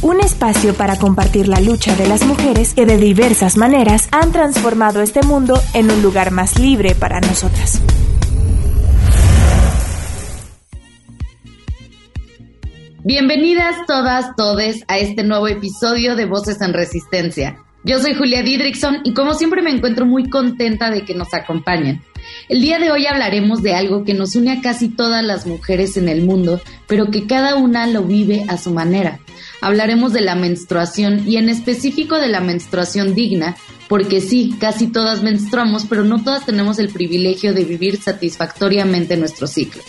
Un espacio para compartir la lucha de las mujeres que de diversas maneras han transformado este mundo en un lugar más libre para nosotras. Bienvenidas todas, todes a este nuevo episodio de Voces en Resistencia. Yo soy Julia Didrikson y como siempre me encuentro muy contenta de que nos acompañen. El día de hoy hablaremos de algo que nos une a casi todas las mujeres en el mundo, pero que cada una lo vive a su manera. Hablaremos de la menstruación y en específico de la menstruación digna, porque sí, casi todas menstruamos, pero no todas tenemos el privilegio de vivir satisfactoriamente nuestro ciclo.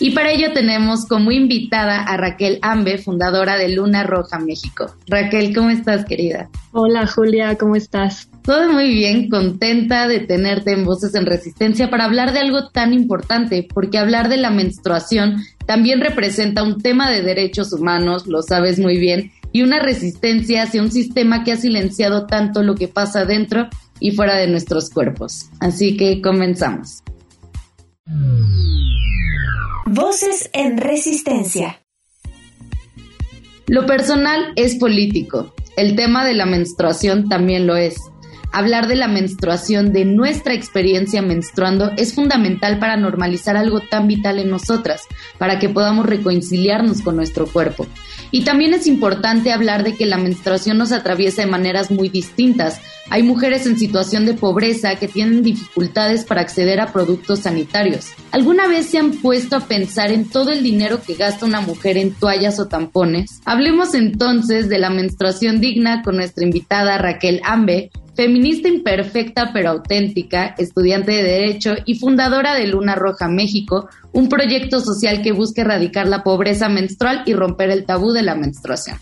Y para ello tenemos como invitada a Raquel Ambe, fundadora de Luna Roja México. Raquel, ¿cómo estás, querida? Hola, Julia, ¿cómo estás? Todo muy bien, contenta de tenerte en Voces en Resistencia para hablar de algo tan importante, porque hablar de la menstruación también representa un tema de derechos humanos, lo sabes muy bien, y una resistencia hacia un sistema que ha silenciado tanto lo que pasa dentro y fuera de nuestros cuerpos. Así que comenzamos. Voces en Resistencia. Lo personal es político. El tema de la menstruación también lo es. Hablar de la menstruación, de nuestra experiencia menstruando, es fundamental para normalizar algo tan vital en nosotras, para que podamos reconciliarnos con nuestro cuerpo. Y también es importante hablar de que la menstruación nos atraviesa de maneras muy distintas. Hay mujeres en situación de pobreza que tienen dificultades para acceder a productos sanitarios. ¿Alguna vez se han puesto a pensar en todo el dinero que gasta una mujer en toallas o tampones? Hablemos entonces de la menstruación digna con nuestra invitada Raquel Ambe, feminista imperfecta pero auténtica, estudiante de Derecho y fundadora de Luna Roja México, un proyecto social que busca erradicar la pobreza menstrual y romper el tabú de la menstruación.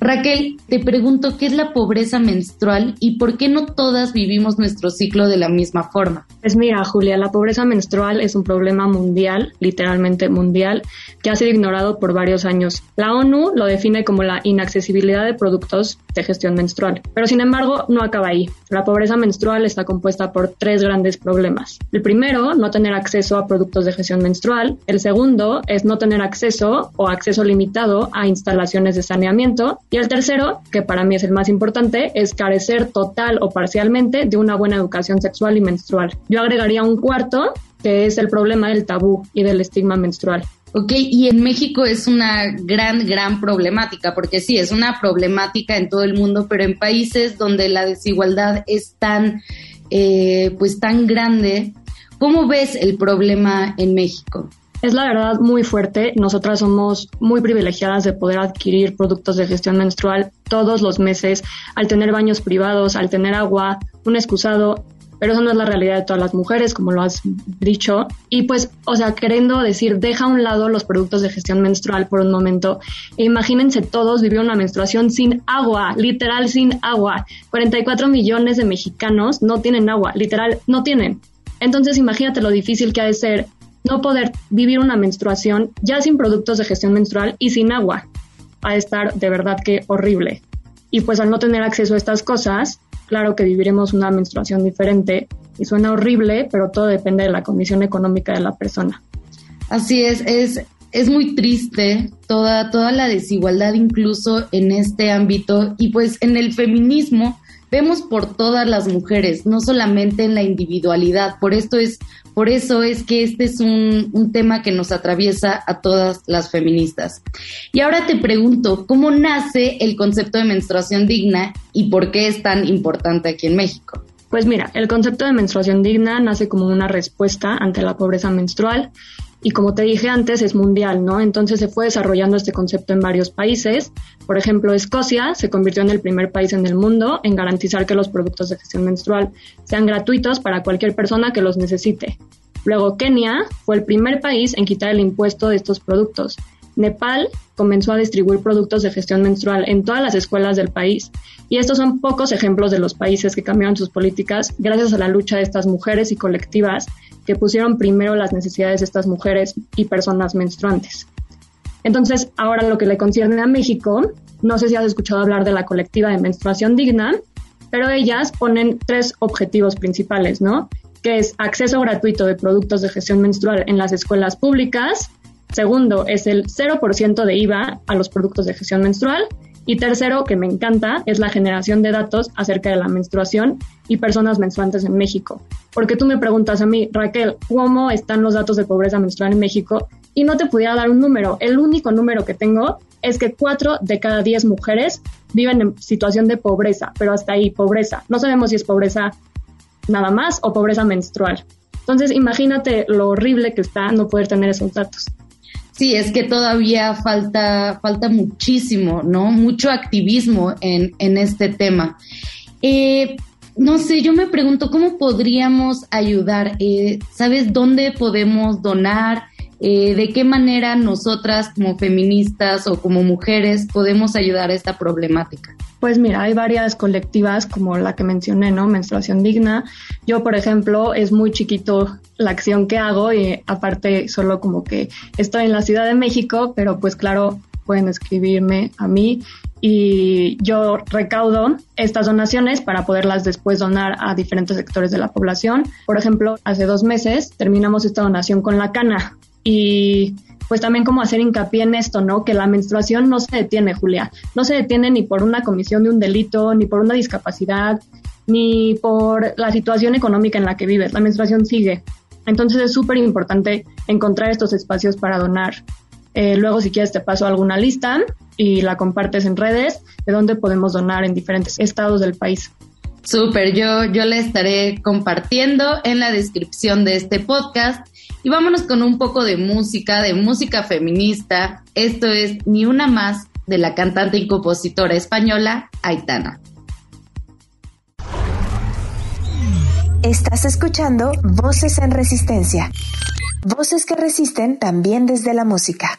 Raquel, te pregunto qué es la pobreza menstrual y por qué no todas vivimos nuestro ciclo de la misma forma. Pues mira, Julia, la pobreza menstrual es un problema mundial, literalmente mundial, que ha sido ignorado por varios años. La ONU lo define como la inaccesibilidad de productos de gestión menstrual, pero sin embargo no acaba ahí. La pobreza menstrual está compuesta por tres grandes problemas. El primero, no tener acceso a productos de gestión menstrual. El segundo es no tener acceso o acceso limitado a instalaciones de saneamiento. Y el tercero, que para mí es el más importante, es carecer total o parcialmente de una buena educación sexual y menstrual. Yo agregaría un cuarto, que es el problema del tabú y del estigma menstrual. Ok, y en México es una gran, gran problemática, porque sí, es una problemática en todo el mundo, pero en países donde la desigualdad es tan, eh, pues tan grande, ¿cómo ves el problema en México? Es la verdad muy fuerte. Nosotras somos muy privilegiadas de poder adquirir productos de gestión menstrual todos los meses, al tener baños privados, al tener agua, un excusado, pero eso no es la realidad de todas las mujeres, como lo has dicho. Y pues, o sea, queriendo decir, deja a un lado los productos de gestión menstrual por un momento. E imagínense todos vivir una menstruación sin agua, literal sin agua. 44 millones de mexicanos no tienen agua, literal, no tienen. Entonces, imagínate lo difícil que ha de ser no poder vivir una menstruación ya sin productos de gestión menstrual y sin agua. Ha de estar de verdad que horrible. Y pues al no tener acceso a estas cosas, claro que viviremos una menstruación diferente y suena horrible, pero todo depende de la condición económica de la persona. Así es, es, es muy triste toda, toda la desigualdad incluso en este ámbito y pues en el feminismo vemos por todas las mujeres, no solamente en la individualidad. Por esto es, por eso es que este es un, un, tema que nos atraviesa a todas las feministas. Y ahora te pregunto, ¿cómo nace el concepto de menstruación digna y por qué es tan importante aquí en México? Pues mira, el concepto de menstruación digna nace como una respuesta ante la pobreza menstrual y como te dije antes es mundial, ¿no? Entonces se fue desarrollando este concepto en varios países. Por ejemplo, Escocia se convirtió en el primer país en el mundo en garantizar que los productos de gestión menstrual sean gratuitos para cualquier persona que los necesite. Luego Kenia fue el primer país en quitar el impuesto de estos productos. Nepal comenzó a distribuir productos de gestión menstrual en todas las escuelas del país. Y estos son pocos ejemplos de los países que cambiaron sus políticas gracias a la lucha de estas mujeres y colectivas que pusieron primero las necesidades de estas mujeres y personas menstruantes. Entonces, ahora lo que le concierne a México, no sé si has escuchado hablar de la colectiva de menstruación digna, pero ellas ponen tres objetivos principales, ¿no? Que es acceso gratuito de productos de gestión menstrual en las escuelas públicas. Segundo, es el 0% de IVA a los productos de gestión menstrual. Y tercero, que me encanta, es la generación de datos acerca de la menstruación y personas menstruantes en México. Porque tú me preguntas a mí, Raquel, ¿cómo están los datos de pobreza menstrual en México? Y no te pudiera dar un número. El único número que tengo es que cuatro de cada diez mujeres viven en situación de pobreza, pero hasta ahí, pobreza. No sabemos si es pobreza nada más o pobreza menstrual. Entonces, imagínate lo horrible que está no poder tener esos datos. Sí, es que todavía falta, falta muchísimo, ¿no? Mucho activismo en, en este tema. Eh, no sé, yo me pregunto cómo podríamos ayudar. Eh, ¿Sabes dónde podemos donar? Eh, de qué manera nosotras como feministas o como mujeres podemos ayudar a esta problemática. Pues mira, hay varias colectivas como la que mencioné, ¿no? Menstruación digna. Yo, por ejemplo, es muy chiquito la acción que hago y aparte solo como que estoy en la Ciudad de México, pero pues claro, pueden escribirme a mí y yo recaudo estas donaciones para poderlas después donar a diferentes sectores de la población. Por ejemplo, hace dos meses terminamos esta donación con la cana y pues también como hacer hincapié en esto, ¿no? Que la menstruación no se detiene, Julia. No se detiene ni por una comisión de un delito, ni por una discapacidad, ni por la situación económica en la que vives. La menstruación sigue. Entonces es súper importante encontrar estos espacios para donar. Eh, luego, si quieres, te paso alguna lista y la compartes en redes de dónde podemos donar en diferentes estados del país. Súper, yo, yo le estaré compartiendo en la descripción de este podcast y vámonos con un poco de música, de música feminista. Esto es Ni una más de la cantante y compositora española Aitana. Estás escuchando Voces en Resistencia. Voces que resisten también desde la música.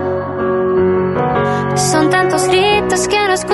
Son tantos gritos que no escucha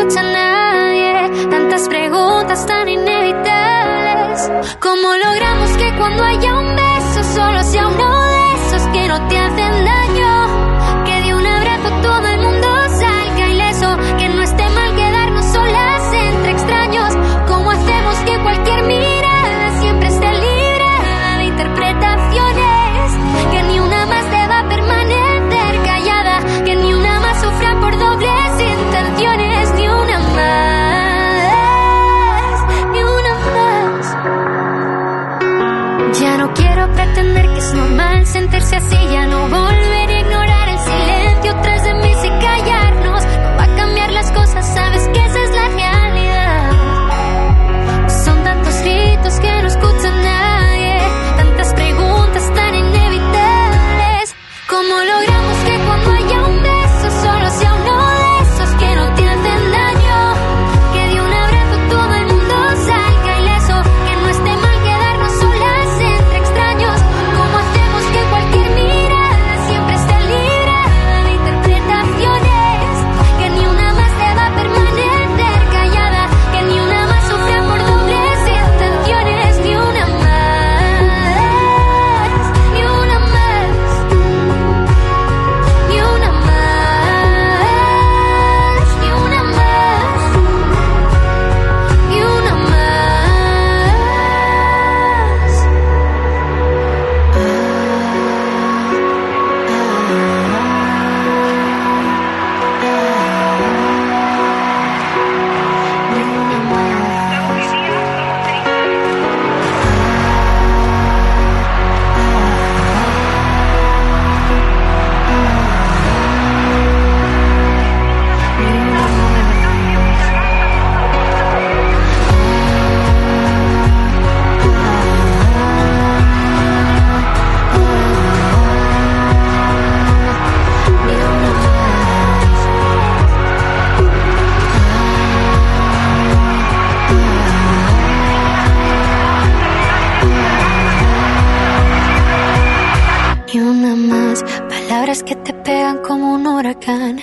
te pegan como un huracán.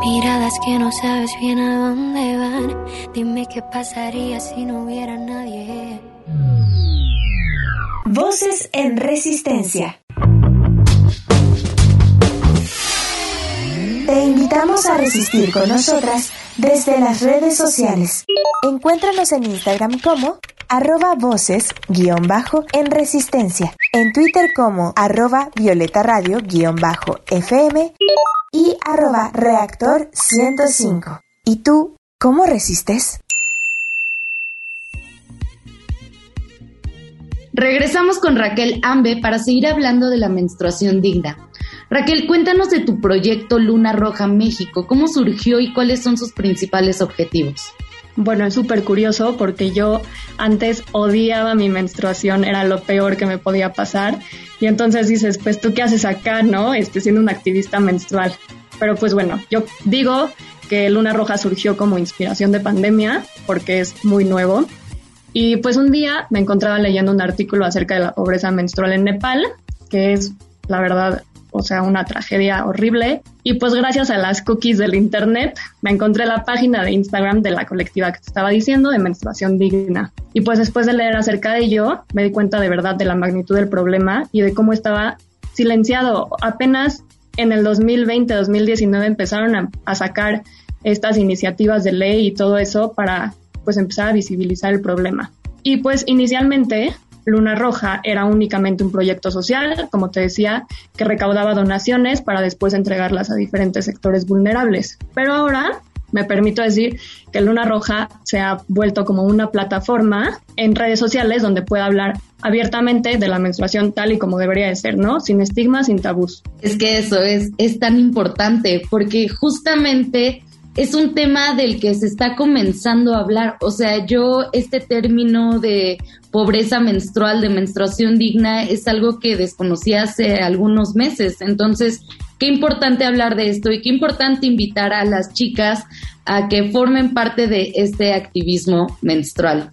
Miradas que no sabes bien a dónde van. Dime qué pasaría si no hubiera nadie. Voces en resistencia. Te invitamos a resistir con nosotras desde las redes sociales. Encuéntranos en Instagram como arroba voces guion bajo en resistencia, en Twitter como arroba violeta radio guion bajo FM y arroba reactor 105. ¿Y tú cómo resistes? Regresamos con Raquel Ambe para seguir hablando de la menstruación digna. Raquel, cuéntanos de tu proyecto Luna Roja México, cómo surgió y cuáles son sus principales objetivos. Bueno, es súper curioso porque yo antes odiaba mi menstruación, era lo peor que me podía pasar. Y entonces dices, pues tú qué haces acá, ¿no? Este, siendo una activista menstrual. Pero pues bueno, yo digo que Luna Roja surgió como inspiración de pandemia porque es muy nuevo. Y pues un día me encontraba leyendo un artículo acerca de la pobreza menstrual en Nepal, que es la verdad o sea, una tragedia horrible. Y pues gracias a las cookies del Internet me encontré la página de Instagram de la colectiva que te estaba diciendo de menstruación digna. Y pues después de leer acerca de ello, me di cuenta de verdad de la magnitud del problema y de cómo estaba silenciado. Apenas en el 2020-2019 empezaron a, a sacar estas iniciativas de ley y todo eso para pues empezar a visibilizar el problema. Y pues inicialmente Luna Roja era únicamente un proyecto social, como te decía, que recaudaba donaciones para después entregarlas a diferentes sectores vulnerables. Pero ahora me permito decir que Luna Roja se ha vuelto como una plataforma en redes sociales donde pueda hablar abiertamente de la menstruación tal y como debería de ser, ¿no? Sin estigmas, sin tabús. Es que eso es, es tan importante porque justamente es un tema del que se está comenzando a hablar. O sea, yo este término de pobreza menstrual, de menstruación digna, es algo que desconocí hace algunos meses. Entonces, qué importante hablar de esto y qué importante invitar a las chicas a que formen parte de este activismo menstrual.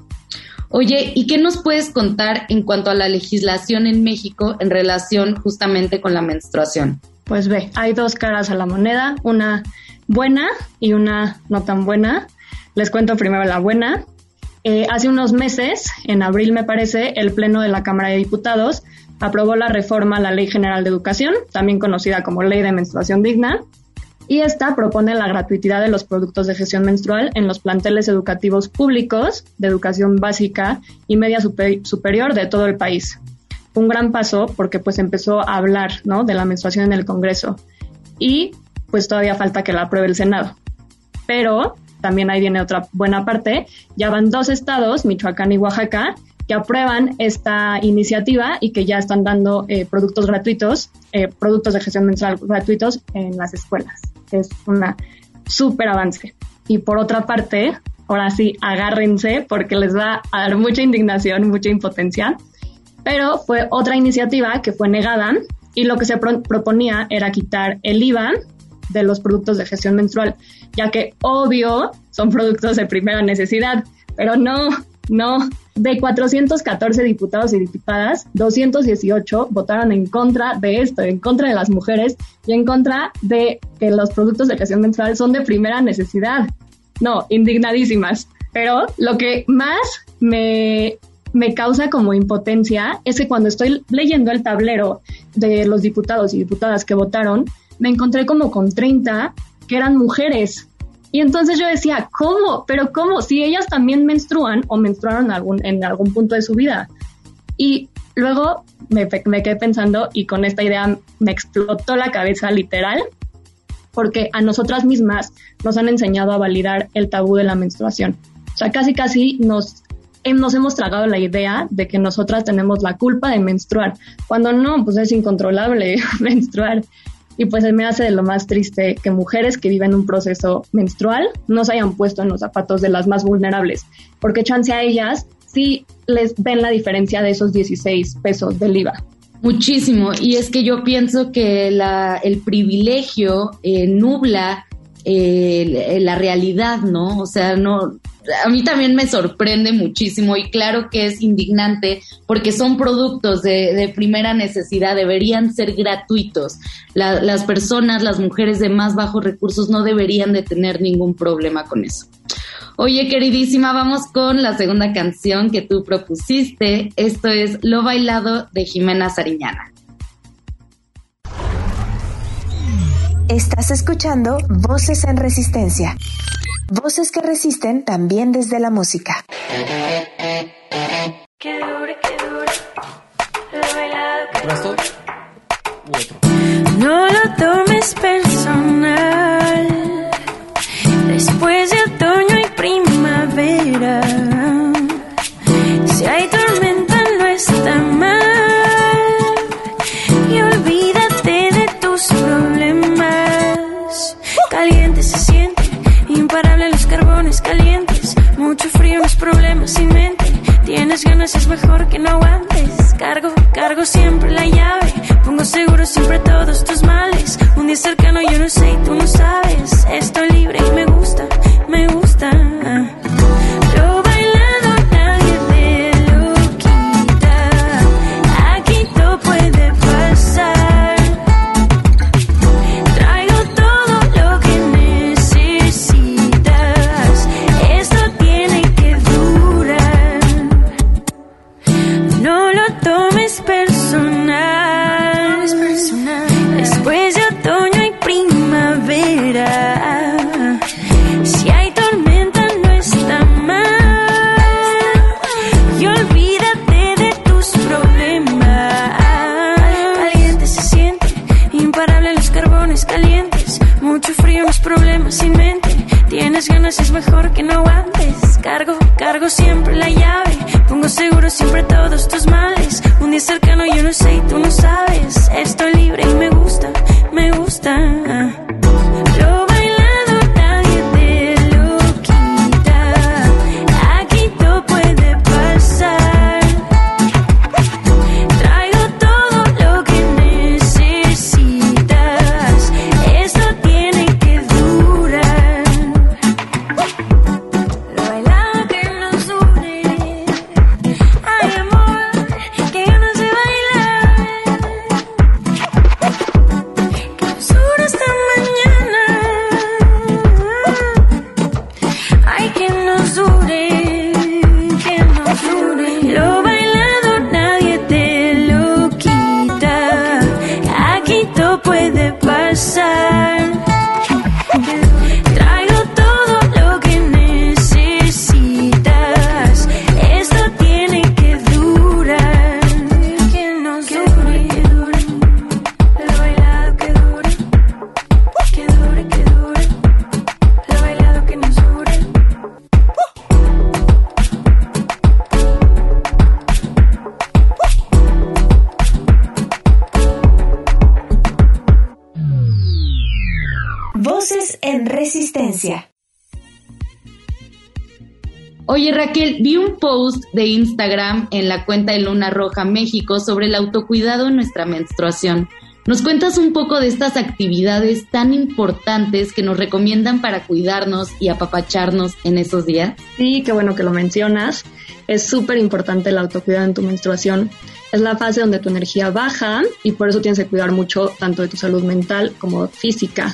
Oye, ¿y qué nos puedes contar en cuanto a la legislación en México en relación justamente con la menstruación? Pues ve, hay dos caras a la moneda, una buena y una no tan buena. Les cuento primero la buena. Eh, hace unos meses, en abril me parece, el Pleno de la Cámara de Diputados aprobó la reforma a la Ley General de Educación, también conocida como Ley de Menstruación Digna, y esta propone la gratuidad de los productos de gestión menstrual en los planteles educativos públicos de educación básica y media superior de todo el país. Un gran paso porque pues empezó a hablar ¿no? de la menstruación en el Congreso y pues todavía falta que la apruebe el Senado. Pero también ahí viene otra buena parte, ya van dos estados, Michoacán y Oaxaca, que aprueban esta iniciativa y que ya están dando eh, productos gratuitos, eh, productos de gestión menstrual gratuitos en las escuelas. Es una súper avance. Y por otra parte, ahora sí, agárrense porque les va a dar mucha indignación, mucha impotencia. Pero fue otra iniciativa que fue negada y lo que se proponía era quitar el IVA de los productos de gestión menstrual, ya que obvio son productos de primera necesidad, pero no, no. De 414 diputados y diputadas, 218 votaron en contra de esto, en contra de las mujeres y en contra de que los productos de gestión menstrual son de primera necesidad. No, indignadísimas. Pero lo que más me, me causa como impotencia es que cuando estoy leyendo el tablero de los diputados y diputadas que votaron, me encontré como con 30 que eran mujeres. Y entonces yo decía, ¿cómo? ¿Pero cómo? Si ellas también menstruan o menstruaron algún, en algún punto de su vida. Y luego me, me quedé pensando y con esta idea me explotó la cabeza literal, porque a nosotras mismas nos han enseñado a validar el tabú de la menstruación. O sea, casi casi nos, nos hemos tragado la idea de que nosotras tenemos la culpa de menstruar, cuando no, pues es incontrolable menstruar. Y pues me hace de lo más triste que mujeres que viven un proceso menstrual no se hayan puesto en los zapatos de las más vulnerables, porque chance a ellas sí les ven la diferencia de esos 16 pesos del IVA. Muchísimo, y es que yo pienso que la, el privilegio eh, nubla eh, la realidad, ¿no? O sea, no, a mí también me sorprende muchísimo y claro que es indignante porque son productos de, primera necesidad, deberían ser gratuitos. las personas, las mujeres de más bajos recursos no deberían de tener ningún problema con eso. Oye, queridísima, vamos con la segunda canción que tú propusiste. Esto es Lo Bailado de Jimena Sariñana. Estás escuchando Voces en Resistencia. Voces que resisten también desde la música. Lo bailado que otro. No lo tomes personal. Después de otoño y primavera. Oye Raquel, vi un post de Instagram en la cuenta de Luna Roja México sobre el autocuidado en nuestra menstruación. ¿Nos cuentas un poco de estas actividades tan importantes que nos recomiendan para cuidarnos y apapacharnos en esos días? Sí, qué bueno que lo mencionas. Es súper importante el autocuidado en tu menstruación. Es la fase donde tu energía baja y por eso tienes que cuidar mucho tanto de tu salud mental como física.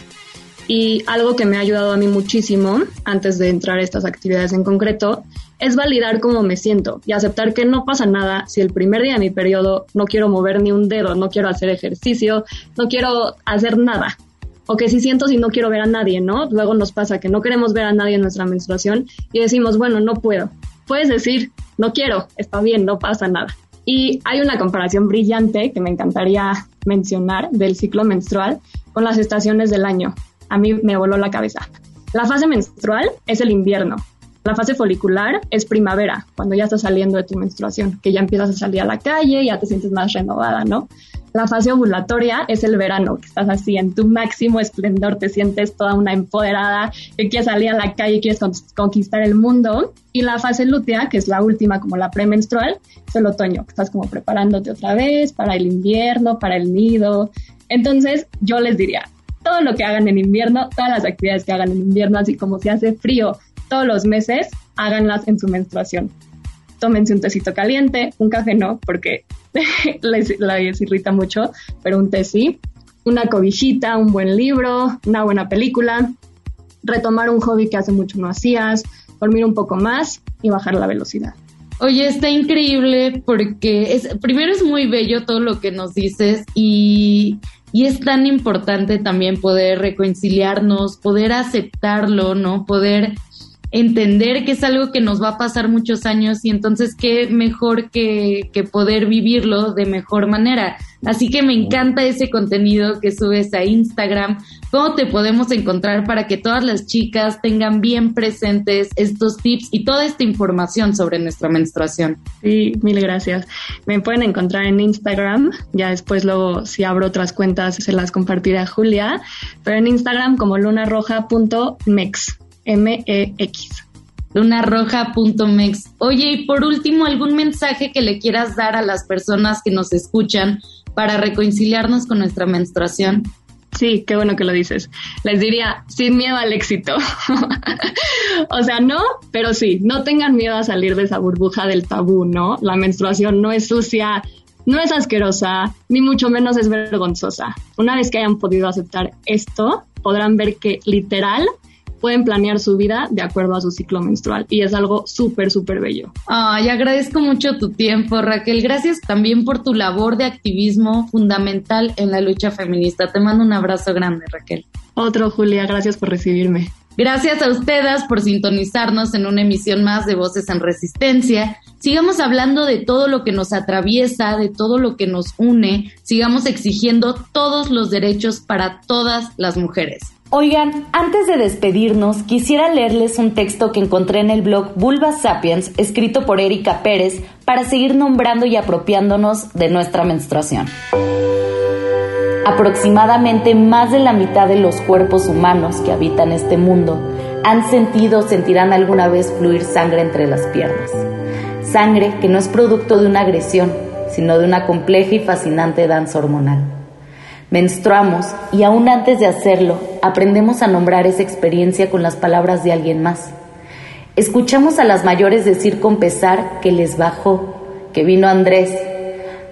Y algo que me ha ayudado a mí muchísimo antes de entrar a estas actividades en concreto es validar cómo me siento y aceptar que no pasa nada si el primer día de mi periodo no quiero mover ni un dedo, no quiero hacer ejercicio, no quiero hacer nada. O que si siento si no quiero ver a nadie, ¿no? Luego nos pasa que no queremos ver a nadie en nuestra menstruación y decimos, bueno, no puedo. Puedes decir, no quiero, está bien, no pasa nada. Y hay una comparación brillante que me encantaría mencionar del ciclo menstrual con las estaciones del año a mí me voló la cabeza. La fase menstrual es el invierno. La fase folicular es primavera, cuando ya estás saliendo de tu menstruación, que ya empiezas a salir a la calle, ya te sientes más renovada, ¿no? La fase ovulatoria es el verano, que estás así en tu máximo esplendor, te sientes toda una empoderada, que quieres salir a la calle, quieres conquistar el mundo. Y la fase lútea, que es la última, como la premenstrual, es el otoño, que estás como preparándote otra vez para el invierno, para el nido. Entonces, yo les diría, todo lo que hagan en invierno, todas las actividades que hagan en invierno, así como si hace frío todos los meses, háganlas en su menstruación. Tómense un tecito caliente, un café no, porque les, les irrita mucho, pero un té sí. Una cobijita, un buen libro, una buena película, retomar un hobby que hace mucho no hacías, dormir un poco más y bajar la velocidad. Oye, está increíble porque primero es muy bello todo lo que nos dices y, y es tan importante también poder reconciliarnos, poder aceptarlo, ¿no? Poder entender que es algo que nos va a pasar muchos años y entonces qué mejor que, poder vivirlo de mejor manera. Así que me encanta ese contenido que subes a Instagram. ¿Cómo te podemos encontrar para que todas las chicas tengan bien presentes estos tips y toda esta información sobre nuestra menstruación? Sí, mil gracias. Me pueden encontrar en Instagram. Ya después luego si abro otras cuentas se las compartiré a Julia. Pero en Instagram como lunarroja.mex. M-E-X. Lunarroja.mex. Oye, y por último, ¿algún mensaje que le quieras dar a las personas que nos escuchan para reconciliarnos con nuestra menstruación? Sí, qué bueno que lo dices. Les diría, sin miedo al éxito. o sea, no, pero sí, no tengan miedo a salir de esa burbuja del tabú, ¿no? La menstruación no es sucia, no es asquerosa, ni mucho menos es vergonzosa. Una vez que hayan podido aceptar esto, podrán ver que literal pueden planear su vida de acuerdo a su ciclo menstrual y es algo súper, súper bello. Ay, agradezco mucho tu tiempo, Raquel. Gracias también por tu labor de activismo fundamental en la lucha feminista. Te mando un abrazo grande, Raquel. Otro, Julia, gracias por recibirme. Gracias a ustedes por sintonizarnos en una emisión más de Voces en Resistencia. Sigamos hablando de todo lo que nos atraviesa, de todo lo que nos une. Sigamos exigiendo todos los derechos para todas las mujeres. Oigan, antes de despedirnos, quisiera leerles un texto que encontré en el blog Vulva Sapiens, escrito por Erika Pérez, para seguir nombrando y apropiándonos de nuestra menstruación. Aproximadamente más de la mitad de los cuerpos humanos que habitan este mundo han sentido o sentirán alguna vez fluir sangre entre las piernas. Sangre que no es producto de una agresión, sino de una compleja y fascinante danza hormonal. Menstruamos y aún antes de hacerlo, aprendemos a nombrar esa experiencia con las palabras de alguien más. Escuchamos a las mayores decir con pesar que les bajó, que vino Andrés.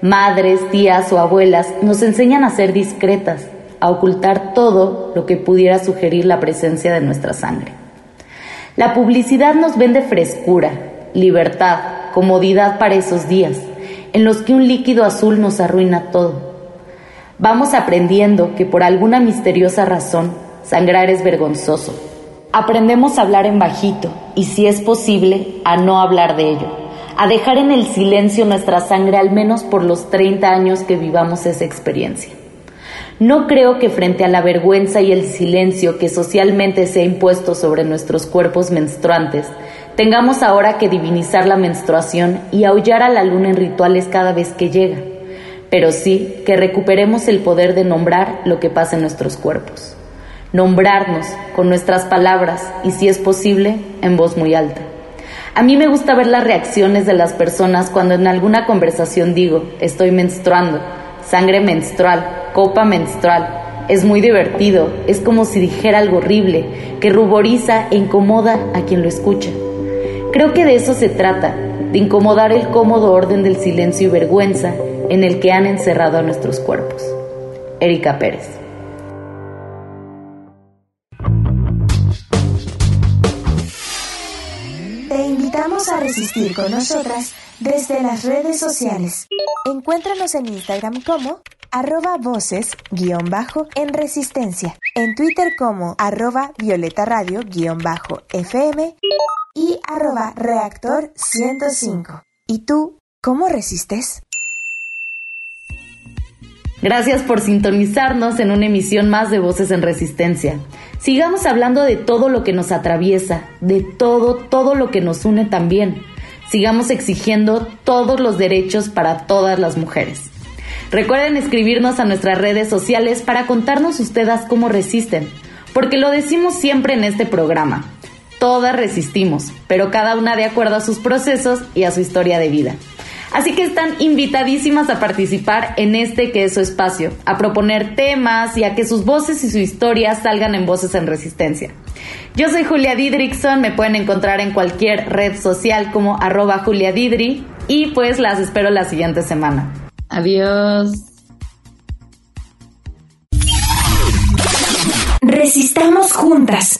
Madres, tías o abuelas nos enseñan a ser discretas, a ocultar todo lo que pudiera sugerir la presencia de nuestra sangre. La publicidad nos vende frescura, libertad, comodidad para esos días, en los que un líquido azul nos arruina todo Vamos aprendiendo que por alguna misteriosa razón sangrar es vergonzoso. Aprendemos a hablar en bajito y si es posible a no hablar de ello, a dejar en el silencio nuestra sangre al menos por los 30 años que vivamos esa experiencia. No creo que frente a la vergüenza y el silencio que socialmente se ha impuesto sobre nuestros cuerpos menstruantes, tengamos ahora que divinizar la menstruación y aullar a la luna en rituales cada vez que llega pero sí que recuperemos el poder de nombrar lo que pasa en nuestros cuerpos. Nombrarnos con nuestras palabras y, si es posible, en voz muy alta. A mí me gusta ver las reacciones de las personas cuando en alguna conversación digo, estoy menstruando, sangre menstrual, copa menstrual. Es muy divertido, es como si dijera algo horrible, que ruboriza e incomoda a quien lo escucha. Creo que de eso se trata, de incomodar el cómodo orden del silencio y vergüenza en el que han encerrado a nuestros cuerpos. Erika Pérez. Te invitamos a resistir con nosotras desde las redes sociales. Encuéntranos en Instagram como arroba voces guion bajo en resistencia, en Twitter como arroba violeta radio guion bajo FM y arroba reactor 105. ¿Y tú cómo resistes? Gracias por sintonizarnos en una emisión más de Voces en Resistencia. Sigamos hablando de todo lo que nos atraviesa, de todo, todo lo que nos une también. Sigamos exigiendo todos los derechos para todas las mujeres. Recuerden escribirnos a nuestras redes sociales para contarnos ustedes cómo resisten, porque lo decimos siempre en este programa. Todas resistimos, pero cada una de acuerdo a sus procesos y a su historia de vida. Así que están invitadísimas a participar en este que es su espacio, a proponer temas y a que sus voces y su historia salgan en Voces en Resistencia. Yo soy Julia Didrickson, me pueden encontrar en cualquier red social como arroba Julia Didri y pues las espero la siguiente semana. Adiós. Resistamos juntas.